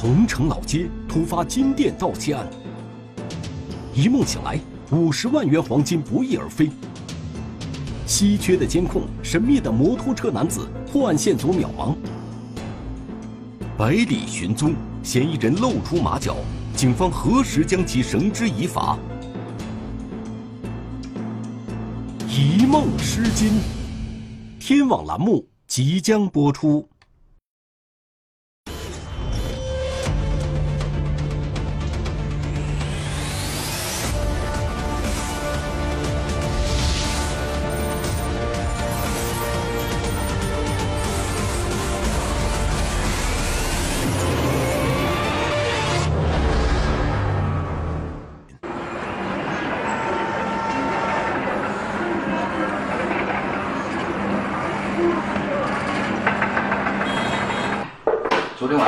桐城老街突发金店盗窃案，一梦醒来，五十万元黄金不翼而飞。稀缺的监控，神秘的摩托车男子，破案线索渺茫。百里寻踪，嫌疑人露出马脚，警方何时将其绳之以法？一梦失金，天网栏目即将播出。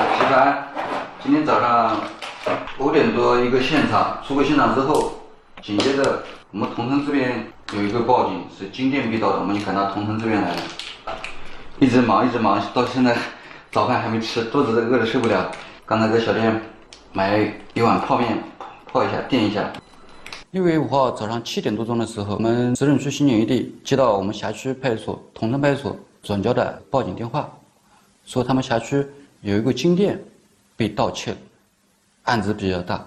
昨天晚上值班，今天早上五点多一个现场，出过现场之后，紧接着我们桐城这边有一个报警，是金店被盗的，我们就赶到桐城这边来了，一直忙一直忙，到现在早饭还没吃，肚子都饿得受不了。刚才在小店买一碗泡面泡一下垫一下。六月五号早上七点多钟的时候，我们石城区刑警一队接到我们辖区派出所桐城派出所转交的报警电话，说他们辖区。有一个金店被盗窃了，案子比较大，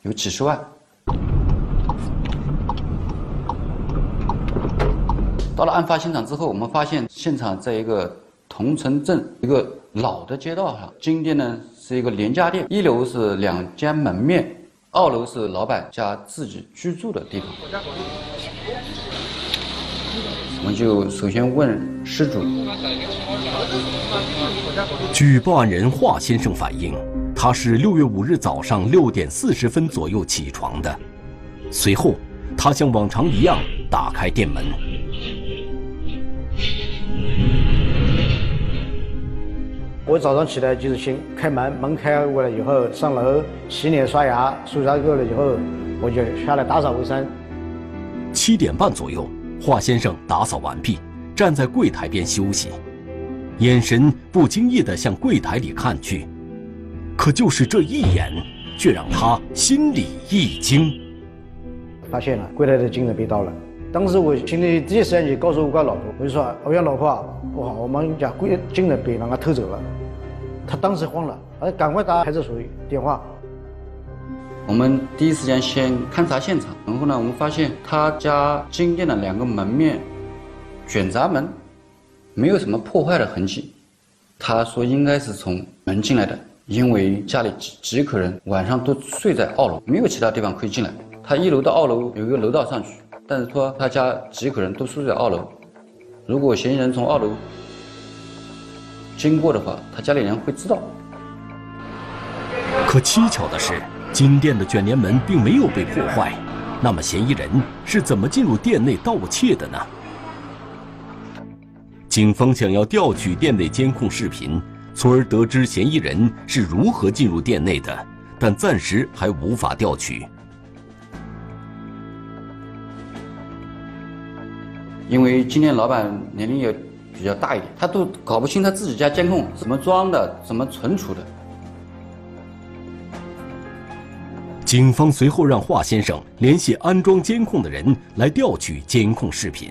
有几十万。到了案发现场之后，我们发现现场在一个桐城镇一个老的街道上，金店呢是一个廉价店，一楼是两间门面，二楼是老板家自己居住的地方。我们就首先问失主。据报案人华先生反映，他是六月五日早上六点四十分左右起床的。随后，他像往常一样打开店门。我早上起来就是先开门，门开过来以后上楼洗脸刷牙，刷牙够了以后，我就下来打扫卫生。七点半左右，华先生打扫完毕，站在柜台边休息。眼神不经意地向柜台里看去，可就是这一眼，却让他心里一惊。发现了柜台的金子被盗了，当时我心里第一时间就告诉我个老婆，我就说：“我讲老婆，不好，我们家柜金子被人家偷走了。”他当时慌了，呃，赶快打派出所电话。我们第一时间先勘察现场，然后呢，我们发现他家金店的两个门面卷闸门。没有什么破坏的痕迹，他说应该是从门进来的，因为家里几几口人晚上都睡在二楼，没有其他地方可以进来。他一楼到二楼有一个楼道上去，但是说他家几口人都睡在二楼，如果嫌疑人从二楼经过的话，他家里人会知道。可蹊跷的是，金店的卷帘门并没有被破坏，那么嫌疑人是怎么进入店内盗窃的呢？警方想要调取店内监控视频，从而得知嫌疑人是如何进入店内的，但暂时还无法调取。因为今天老板年龄也比较大一点，他都搞不清他自己家监控怎么装的，怎么存储的。警方随后让华先生联系安装监控的人来调取监控视频。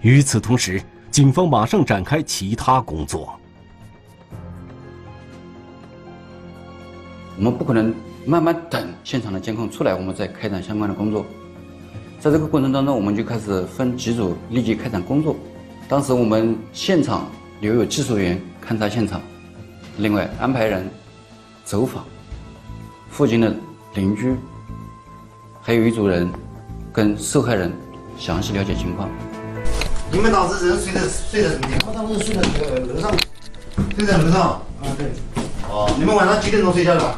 与此同时，警方马上展开其他工作。我们不可能慢慢等现场的监控出来，我们再开展相关的工作。在这个过程当中，我们就开始分几组立即开展工作。当时我们现场留有技术员勘察现场，另外安排人走访附近的邻居，还有一组人跟受害人详细了解情况。你们当时人睡在睡在什么地方？我当时睡在这个楼上，睡在楼上。啊对。哦，你们晚上几点钟睡觉的？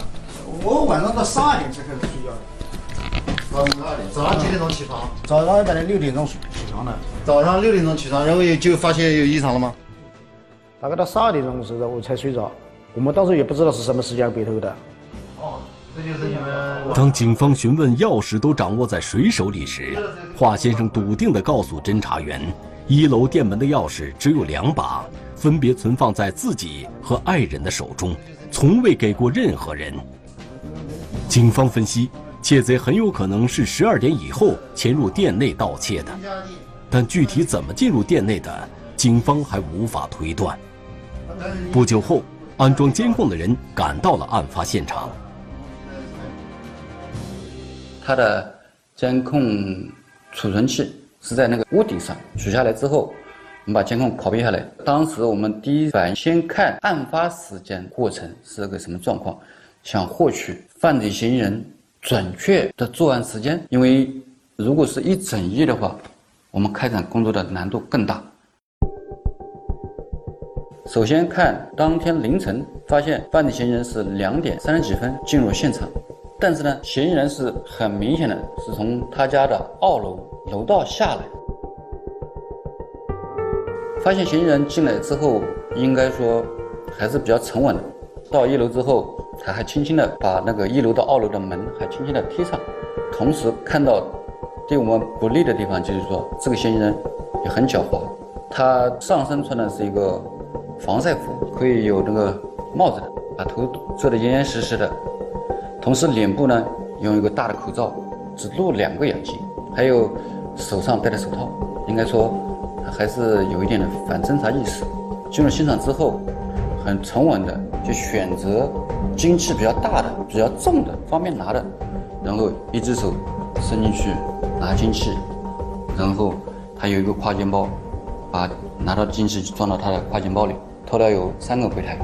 我晚上到十二点才开始睡觉的。早上十二点。早上几点钟起床？早上本来六点钟起床的。早上六点钟起床，然后就发现有异常了吗？大概到十二点钟的时候我才睡着，我们当时也不知道是什么时间被偷的。哦，这就是你们。当警方询问钥匙都掌握在谁手里时，华先生笃定地告诉侦查员。一楼店门的钥匙只有两把，分别存放在自己和爱人的手中，从未给过任何人。警方分析，窃贼很有可能是十二点以后潜入店内盗窃的，但具体怎么进入店内的，警方还无法推断。不久后，安装监控的人赶到了案发现场。它的监控储存器是在那个屋顶上取下来之后，我们把监控拷贝下来。当时我们第一反应先看案发时间过程是个什么状况，想获取犯罪嫌疑人准确的作案时间。因为如果是一整夜的话，我们开展工作的难度更大。首先看当天凌晨，发现犯罪嫌疑人是两点三十几分进入现场，但是呢，嫌疑人是很明显的是从他家的二楼楼道下来。发现嫌疑人进来之后，应该说还是比较沉稳的。到一楼之后，他还轻轻的把那个一楼到二楼的门还轻轻的踢上，同时看到对我们不利的地方，就是说这个嫌疑人也很狡猾，他上身穿的是一个。防晒服可以有那个帽子的，把头遮得严严实实的，同时脸部呢用一个大的口罩，只露两个眼睛，还有手上戴的手套，应该说还是有一点的反侦查意识。进入现场之后，很沉稳的就选择金器比较大的、比较重的、方便拿的，然后一只手伸进去拿金器，然后他有一个挎肩包，把拿到金器装到他的挎肩包里。偷了有三个柜台，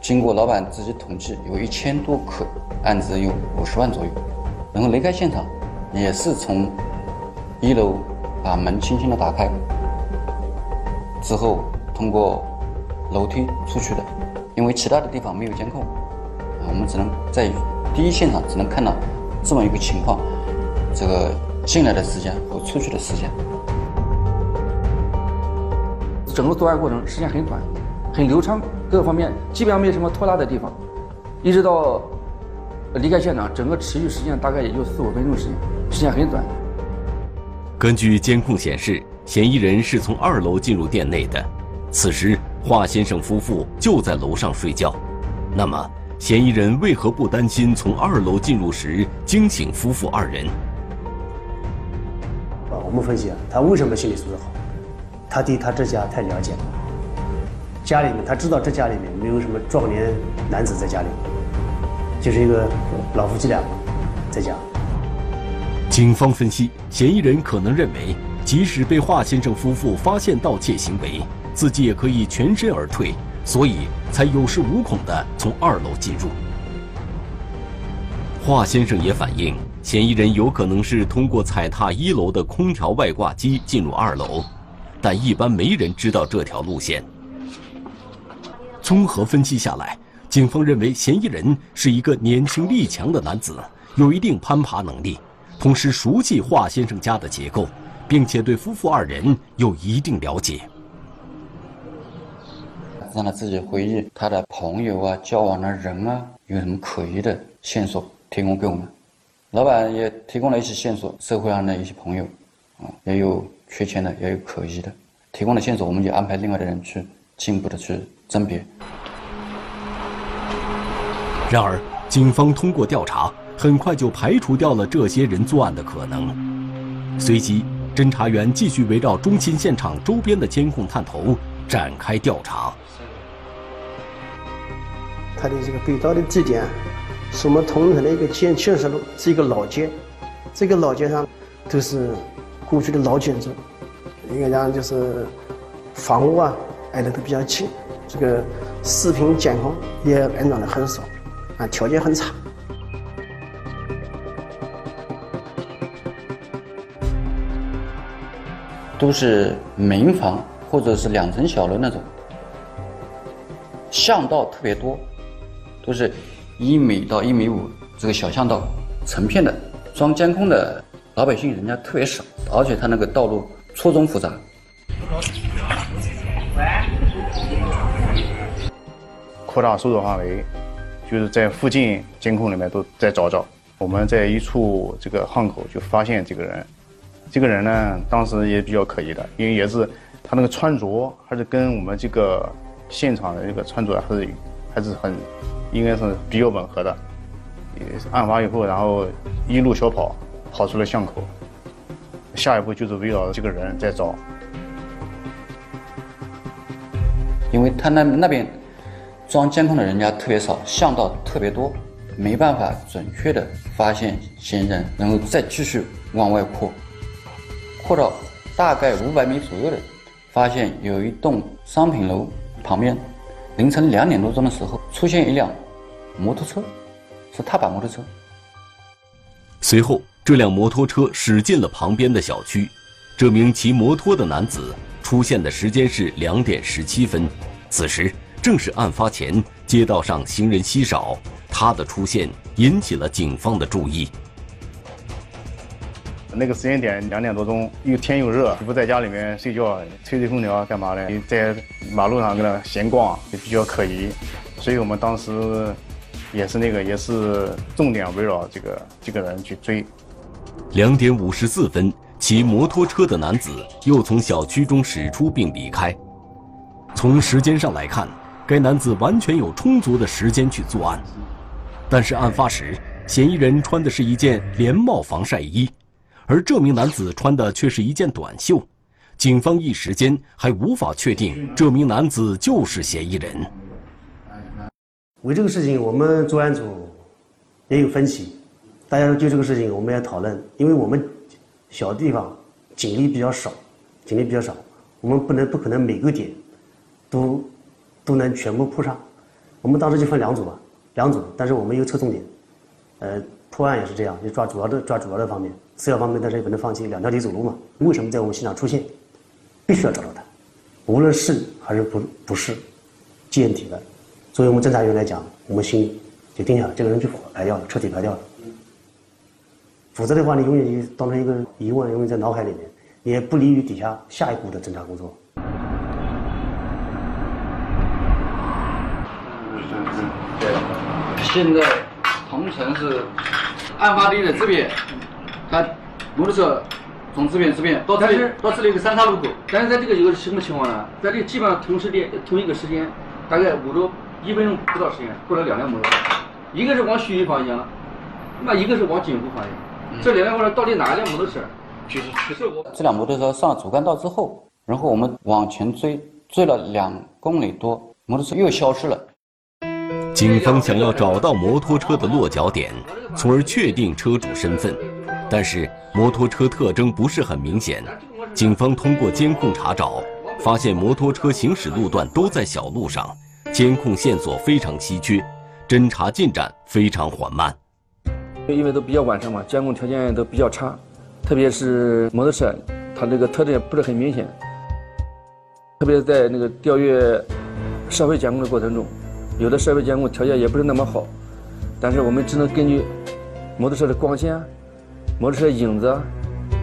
经过老板自己统计，有一千多克，案值有五十万左右。然后离开现场，也是从一楼把门轻轻的打开，之后通过楼梯出去的。因为其他的地方没有监控，啊我们只能在第一现场只能看到这么一个情况：这个进来的时间和出去的时间。整个作案过程时间很短。很流畅，各个方面基本上没有什么拖拉的地方，一直到离开现场，整个持续时间大概也就四五分钟时间，时间很短。根据监控显示，嫌疑人是从二楼进入店内的，此时华先生夫妇就在楼上睡觉。那么，嫌疑人为何不担心从二楼进入时惊醒夫妇二人？啊，我们分析啊，他为什么心理素质好？他对他这家太了解了。家里面，他知道这家里面没有什么壮年男子在家里，就是一个老夫妻俩在家。警方分析，嫌疑人可能认为，即使被华先生夫妇发现盗窃行为，自己也可以全身而退，所以才有恃无恐地从二楼进入。华先生也反映，嫌疑人有可能是通过踩踏一楼的空调外挂机进入二楼，但一般没人知道这条路线。综合分析下来，警方认为嫌疑人是一个年轻力强的男子，有一定攀爬能力，同时熟悉华先生家的结构，并且对夫妇二人有一定了解。让他自己回忆他的朋友啊、交往的人啊，有什么可疑的线索提供给我们。老板也提供了一些线索，社会上的一些朋友，啊，也有缺钱的，也有可疑的，提供的线索我们就安排另外的人去进一步的去。甄别。然而，警方通过调查，很快就排除掉了这些人作案的可能。随即，侦查员继续围绕中心现场周边的监控探头展开调查。他的这个被盗的地点，是我们同城的一个建建设路，是一个老街。这个老街上都是过去的老建筑，应该讲就是房屋啊挨得都比较近。这个视频监控也安装的很少，啊，条件很差，都是民房或者是两层小楼那种，巷道特别多，都是一米到一米五这个小巷道，成片的，装监控的老百姓人家特别少，而且他那个道路错综复杂。扩大搜索范围，就是在附近监控里面都在找找。我们在一处这个巷口就发现这个人，这个人呢，当时也比较可疑的，因为也是他那个穿着还是跟我们这个现场的这个穿着还是还是很，应该是比较吻合的。也是案发以后，然后一路小跑跑出了巷口，下一步就是围绕这个人在找。因为他那那边装监控的人家特别少，巷道特别多，没办法准确的发现嫌疑人，然后再继续往外扩，扩到大概五百米左右的，发现有一栋商品楼旁边，凌晨两点多钟的时候出现一辆摩托车，是踏板摩托车。随后，这辆摩托车驶进了旁边的小区，这名骑摩托的男子。出现的时间是两点十七分，此时正是案发前，街道上行人稀少，他的出现引起了警方的注意。那个时间点两点多钟，又天又热，不在家里面睡觉，吹吹空调干嘛的？在马路上跟那闲逛，就比较可疑，所以我们当时也是那个也是重点围绕这个这个人去追。两点五十四分。骑摩托车的男子又从小区中驶出并离开。从时间上来看，该男子完全有充足的时间去作案。但是案发时，嫌疑人穿的是一件连帽防晒衣，而这名男子穿的却是一件短袖。警方一时间还无法确定这名男子就是嫌疑人。为这个事情，我们专案组也有分歧。大家就这个事情，我们也讨论，因为我们。小地方，警力比较少，警力比较少，我们不能不可能每个点都都能全部铺上。我们当时就分两组吧，两组，但是我们又侧重点。呃，破案也是这样，就抓主要的抓主要的方面，次要方面但是也不能放弃，两条腿走路嘛。为什么在我们现场出现？必须要找到他，无论是还是不不是见底的。作为我们侦查员来讲，我们心就定下了，这个人就排掉了，彻底排掉了。否则的话，你永远就当成一个疑问，永远在脑海里面，也不利于底下下一步的侦查工作。对，现在桐城是案发地的这边，他摩托车从这边这边到这里，到这里一个三岔路口。但是在这个有个什么情况呢？在这基本上同时间同一个时间，大概五到一分钟不到时间，过了两辆摩托车，一个是往盱眙方向，那一个是往景湖方向。这两辆摩托到底哪一辆摩托车？其实其实我这辆摩托车上了主干道之后，然后我们往前追，追了两公里多，摩托车又消失了。警方想要找到摩托车的落脚点，从而确定车主身份，但是摩托车特征不是很明显。警方通过监控查找，发现摩托车行驶路段都在小路上，监控线索非常稀缺，侦查进展非常缓慢。因为都比较晚上嘛，监控条件都比较差，特别是摩托车，它这个特点不是很明显。特别是在那个调阅社会监控的过程中，有的设备监控条件也不是那么好，但是我们只能根据摩托车的光线、摩托车影子、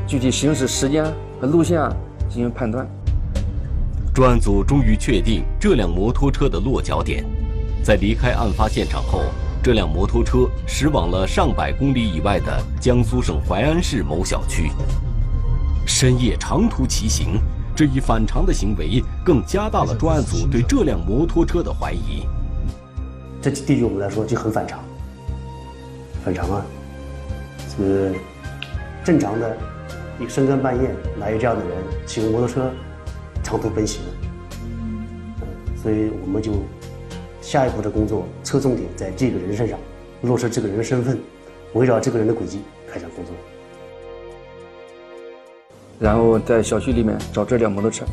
具体行驶时间和路线进行判断。专案组终于确定这辆摩托车的落脚点，在离开案发现场后。这辆摩托车驶往了上百公里以外的江苏省淮安市某小区。深夜长途骑行，这一反常的行为更加大了专案组对这辆摩托车的怀疑。这对于我们来说就很反常，反常啊！这个正常的，你深更半夜哪有这样的人骑个摩托车长途奔袭？所以我们就。下一步的工作侧重点在这个人身上，落实这个人的身份，围绕这个人的轨迹开展工作。然后在小区里面找这辆摩托车，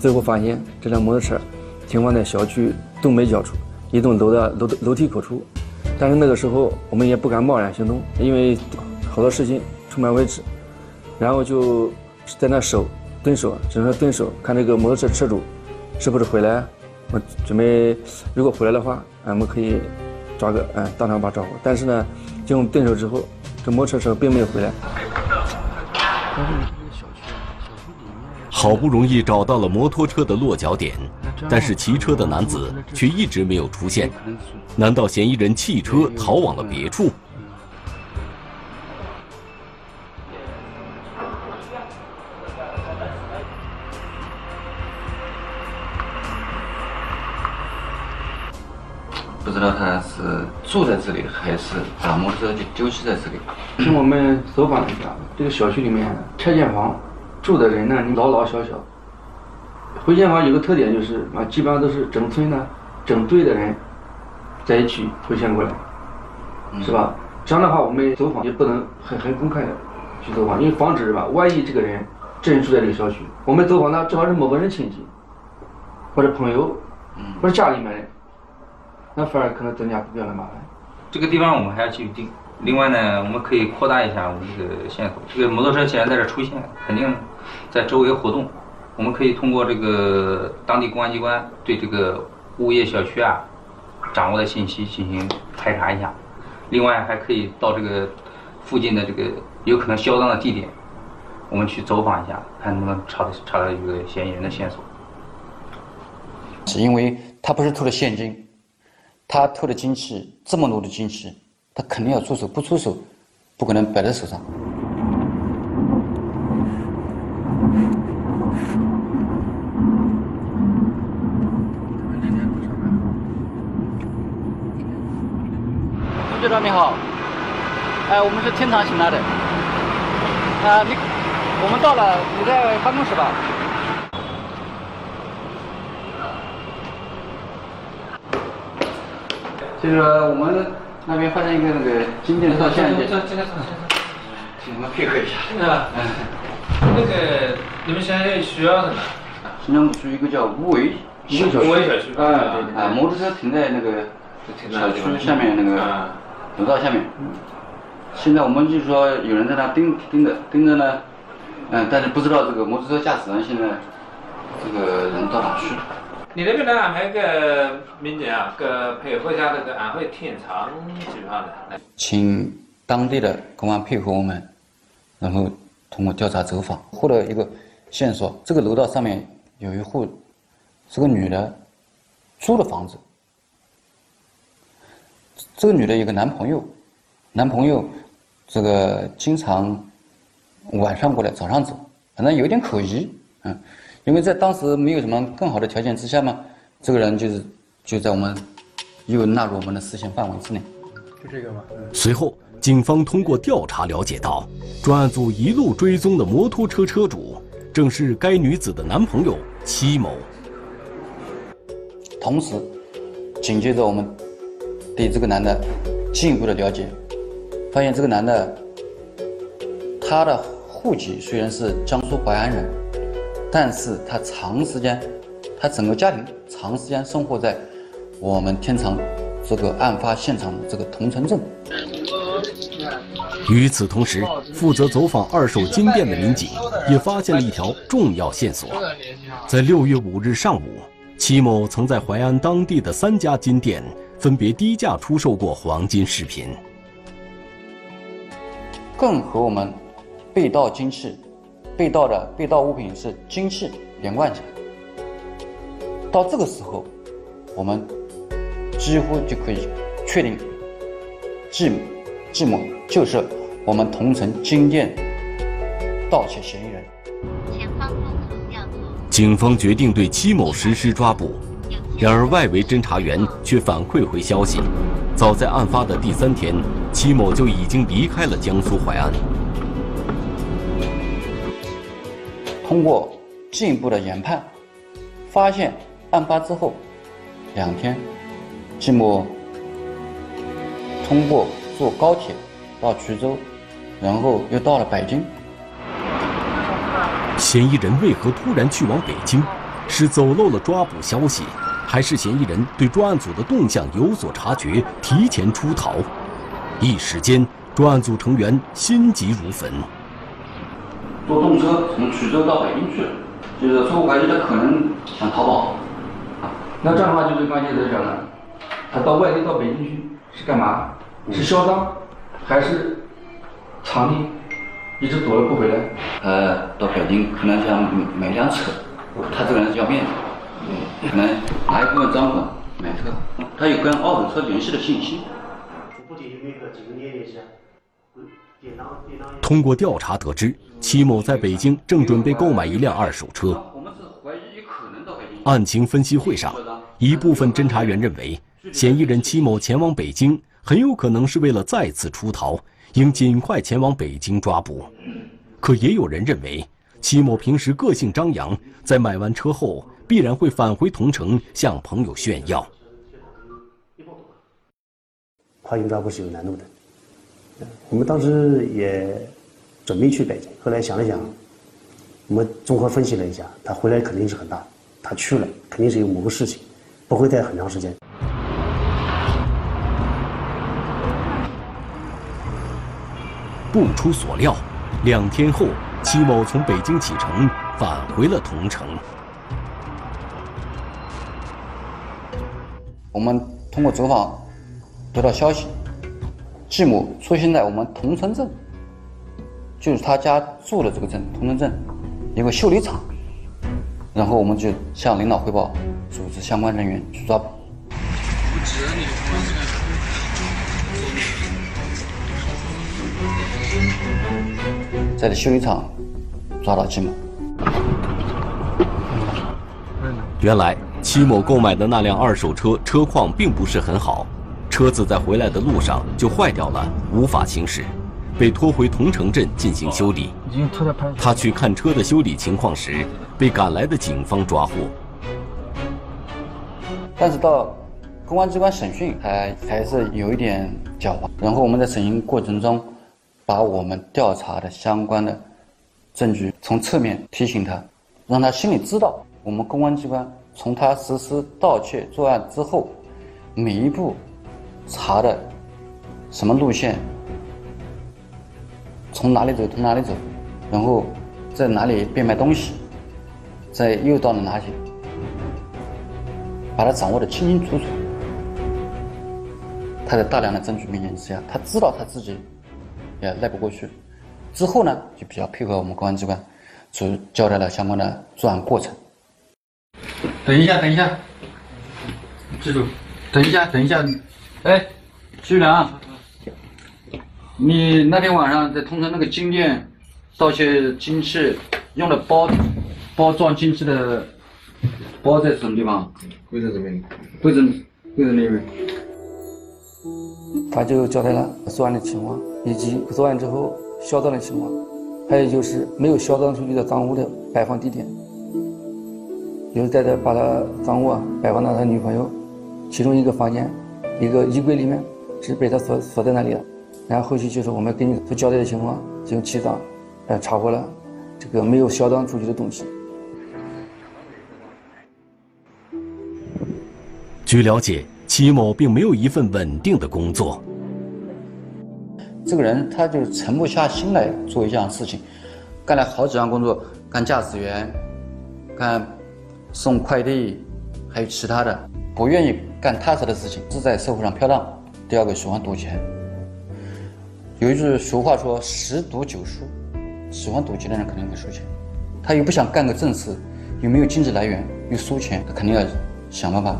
最后发现这辆摩托车停放在小区东北角处一栋楼的楼楼梯口处。但是那个时候我们也不敢贸然行动，因为好多事情充满未知。然后就在那守蹲守，只能说蹲守，看这个摩托车车主是不是回来。我准备，如果回来的话，俺们可以抓个，嗯，当场把抓获。但是呢，经过蹲守之后，这摩托车并没有回来。好不容易找到了摩托车的落脚点，但是骑车的男子却一直没有出现。难道嫌疑人弃车逃往了别处？不知道他是住在这里还是把摩托车就丢弃在这里。听我们走访了一下，这个小区里面拆迁房住的人呢，老老小小。回迁房有个特点就是啊，基本上都是整村呢、整队的人在一起回迁过来，是吧？这样的话，我们走访也不能很很公开的去走访，因为防止吧，万一这个人真住在这个小区，我们走访呢正好是某个人亲戚，或者朋友，或者家里面人，那反而可能增加不必要的麻烦。这个地方我们还要继续盯。另外呢，我们可以扩大一下我们这个线索。这个摩托车既然在这出现，肯定在周围活动。我们可以通过这个当地公安机关对这个物业小区啊掌握的信息进行排查一下。另外还可以到这个附近的这个有可能销赃的地点，我们去走访一下，看能不能查到查到一个嫌疑人的线索。是因为他不是偷的现金，他偷的金器这么多的金器，他肯定要出手，不出手不可能摆在手上。长你好，哎，我们是天堂醒来的，啊，你，我们到了，你在办公室吧？就是我们那边发现一个那个金店照相机，这这个请你们配合一下。啊，那个你们现在需要什么？新疆区一个叫无为无为小区啊，啊，摩托车停在那个小区下面那个楼道下面。现在我们就是说有人在那盯盯着盯着呢，嗯，但是不知道这个摩托车驾驶人现在这个人到哪去了。你那边能安排个民警啊，个配合一下那个安徽天长集团的。请当地的公安配合我们，然后通过调查走访获得一个线索。这个楼道上面有一户是个女的租的房子，这个女的有个男朋友，男朋友这个经常晚上过来，早上走，反正有点可疑，嗯。因为在当时没有什么更好的条件之下嘛，这个人就是就在我们又纳入我们的视线范围之内。就这个吗？随后，警方通过调查了解到，专案组一路追踪的摩托车车主正是该女子的男朋友戚某。同时，紧接着我们对这个男的进一步的了解，发现这个男的他的户籍虽然是江苏淮安人。但是他长时间，他整个家庭长时间生活在我们天长这个案发现场的这个桐城镇。与此同时，负责走访二手金店的民警也发现了一条重要线索：在六月五日上午，戚某曾在淮安当地的三家金店分别低价出售过黄金饰品，更和我们被盗金器。被盗的被盗物品是金器连贯起来，到这个时候，我们几乎就可以确定，季季某就是我们同城金店盗窃嫌疑人。警方决定对戚某实施抓捕，然而外围侦查员却反馈回消息，早在案发的第三天，戚某就已经离开了江苏淮安。通过进一步的研判，发现案发之后两天，季某通过坐高铁到衢州，然后又到了北京。嫌疑人为何突然去往北京？是走漏了抓捕消息，还是嫌疑人对专案组的动向有所察觉，提前出逃？一时间，专案组成员心急如焚。坐动车从衢州到北京去了，就是初步怀疑他可能想逃跑。那这样的话就是关键在这儿了，他到外地到北京去是干嘛？是销赃，还是藏匿？一直躲了不回来。呃，到北京可能想买辆车，他这个人是要面子，可能拿一部分赃款买车。他有跟二手车联系的信息。通过调查得知，戚某在北京正准备购买一辆二手车。案情分析会上，一部分侦查员认为，嫌疑人戚某前往北京，很有可能是为了再次出逃，应尽快前往北京抓捕。可也有人认为，戚某平时个性张扬，在买完车后必然会返回桐城向朋友炫耀。跨境抓捕是有难度的，我们当时也准备去北京，后来想了想，我们综合分析了一下，他回来肯定是很大，他去了肯定是有某个事情，不会待很长时间。不出所料，两天后，戚某从北京启程，返回了桐城。我们通过走访得到消息，季某出现在我们桐城镇，就是他家住的这个镇桐城镇，一个修理厂。然后我们就向领导汇报，组织相关人员去抓捕。在修理厂抓到季某。原来，戚某购买的那辆二手车车况并不是很好，车子在回来的路上就坏掉了，无法行驶，被拖回同城镇进行修理。他去看车的修理情况时，被赶来的警方抓获。但是到公安机关审讯，还还是有一点狡猾。然后我们在审讯过程中。把我们调查的相关的证据从侧面提醒他，让他心里知道我们公安机关从他实施盗窃作案之后，每一步查的什么路线，从哪里走从哪里走，然后在哪里变卖东西，在又到了哪里，把他掌握的清清楚楚。他在大量的证据面前之下，他知道他自己。也赖不过去，之后呢，就比较配合我们公安机关，就交代了相关的作案过程。等一下，等一下，记住，等一下，等一下，哎，徐良，你那天晚上在通城那个金店盗窃金器用的包，包装金器的包在什么地方？柜子这边。柜子，柜子那边。他就交代了作案的情况，以及作案之后销赃的情况，还有就是没有销赃出去的赃物的摆放地点。就是在这把他赃物啊摆放到他女朋友其中一个房间一个衣柜里面，是被他锁锁在那里了。然后后续就是我们根据他交代的情况进行起赃，呃，查获了这个没有销赃出去的东西。据了解。齐某并没有一份稳定的工作。这个人他就是沉不下心来做一项事情，干了好几样工作，干驾驶员，干送快递，还有其他的，不愿意干踏实的事情，是在社会上飘荡。第二个喜欢赌钱。有一句俗话说：“十赌九输。”喜欢赌钱的人肯定会输钱。他又不想干个正事，又没有经济来源，又输钱，他肯定要想办法。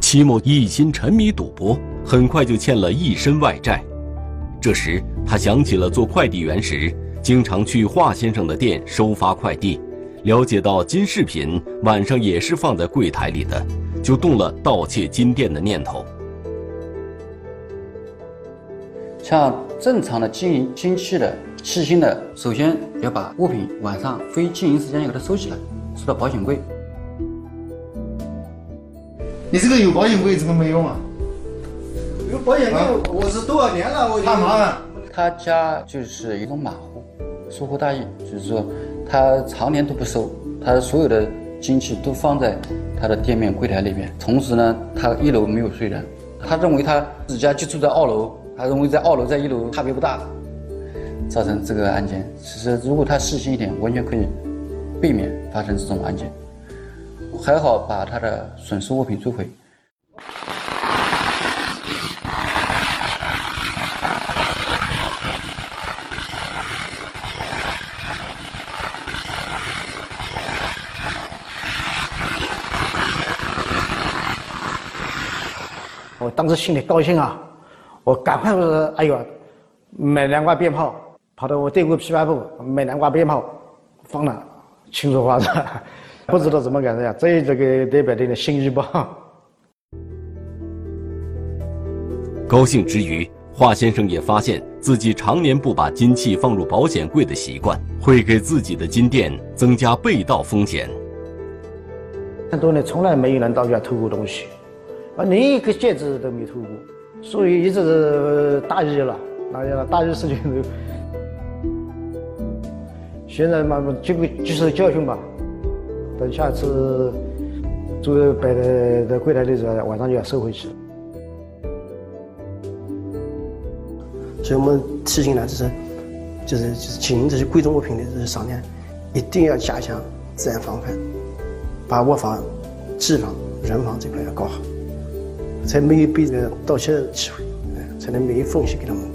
齐某一心沉迷赌博，很快就欠了一身外债。这时，他想起了做快递员时经常去华先生的店收发快递，了解到金饰品晚上也是放在柜台里的，就动了盗窃金店的念头。像正常的经营金器的、细心的，首先要把物品晚上非经营时间要给它收起来，收到保险柜。你这个有保险柜，怎么没用啊？有保险柜，我是多少年了？我怕麻烦。他家就是一种马虎，疏忽大意，就是说他常年都不收，他所有的金器都放在他的店面柜台里面。同时呢，他一楼没有睡人，他认为他自己家就住在二楼，他认为在二楼在一楼差别不大，造成这个案件。其实如果他细心一点，完全可以避免发生这种案件。还好把他的损失物品追回。当时心里高兴啊，我赶快是哎呦，买南瓜鞭炮，跑到我队伍批发部买南瓜鞭炮，放了，庆祝花生。不知道怎么干的呀，这这个代表的心意吧。高兴之余，华先生也发现自己常年不把金器放入保险柜的习惯，会给自己的金店增加被盗风险。很多年从来没有人到家偷过东西，啊，连一个戒指都没偷过，所以一直是大意了，那样大意事情都。现在嘛，这个就是教训吧，等下次做摆在在柜台的时候，晚上就要收回去。所以我们提醒呢，就是就是就是经营这些贵重物品的这些商店，一定要加强治安防范，把卧房、机房、人防这块要搞好，才没有被人盗窃的机会，才能没有风险给他们。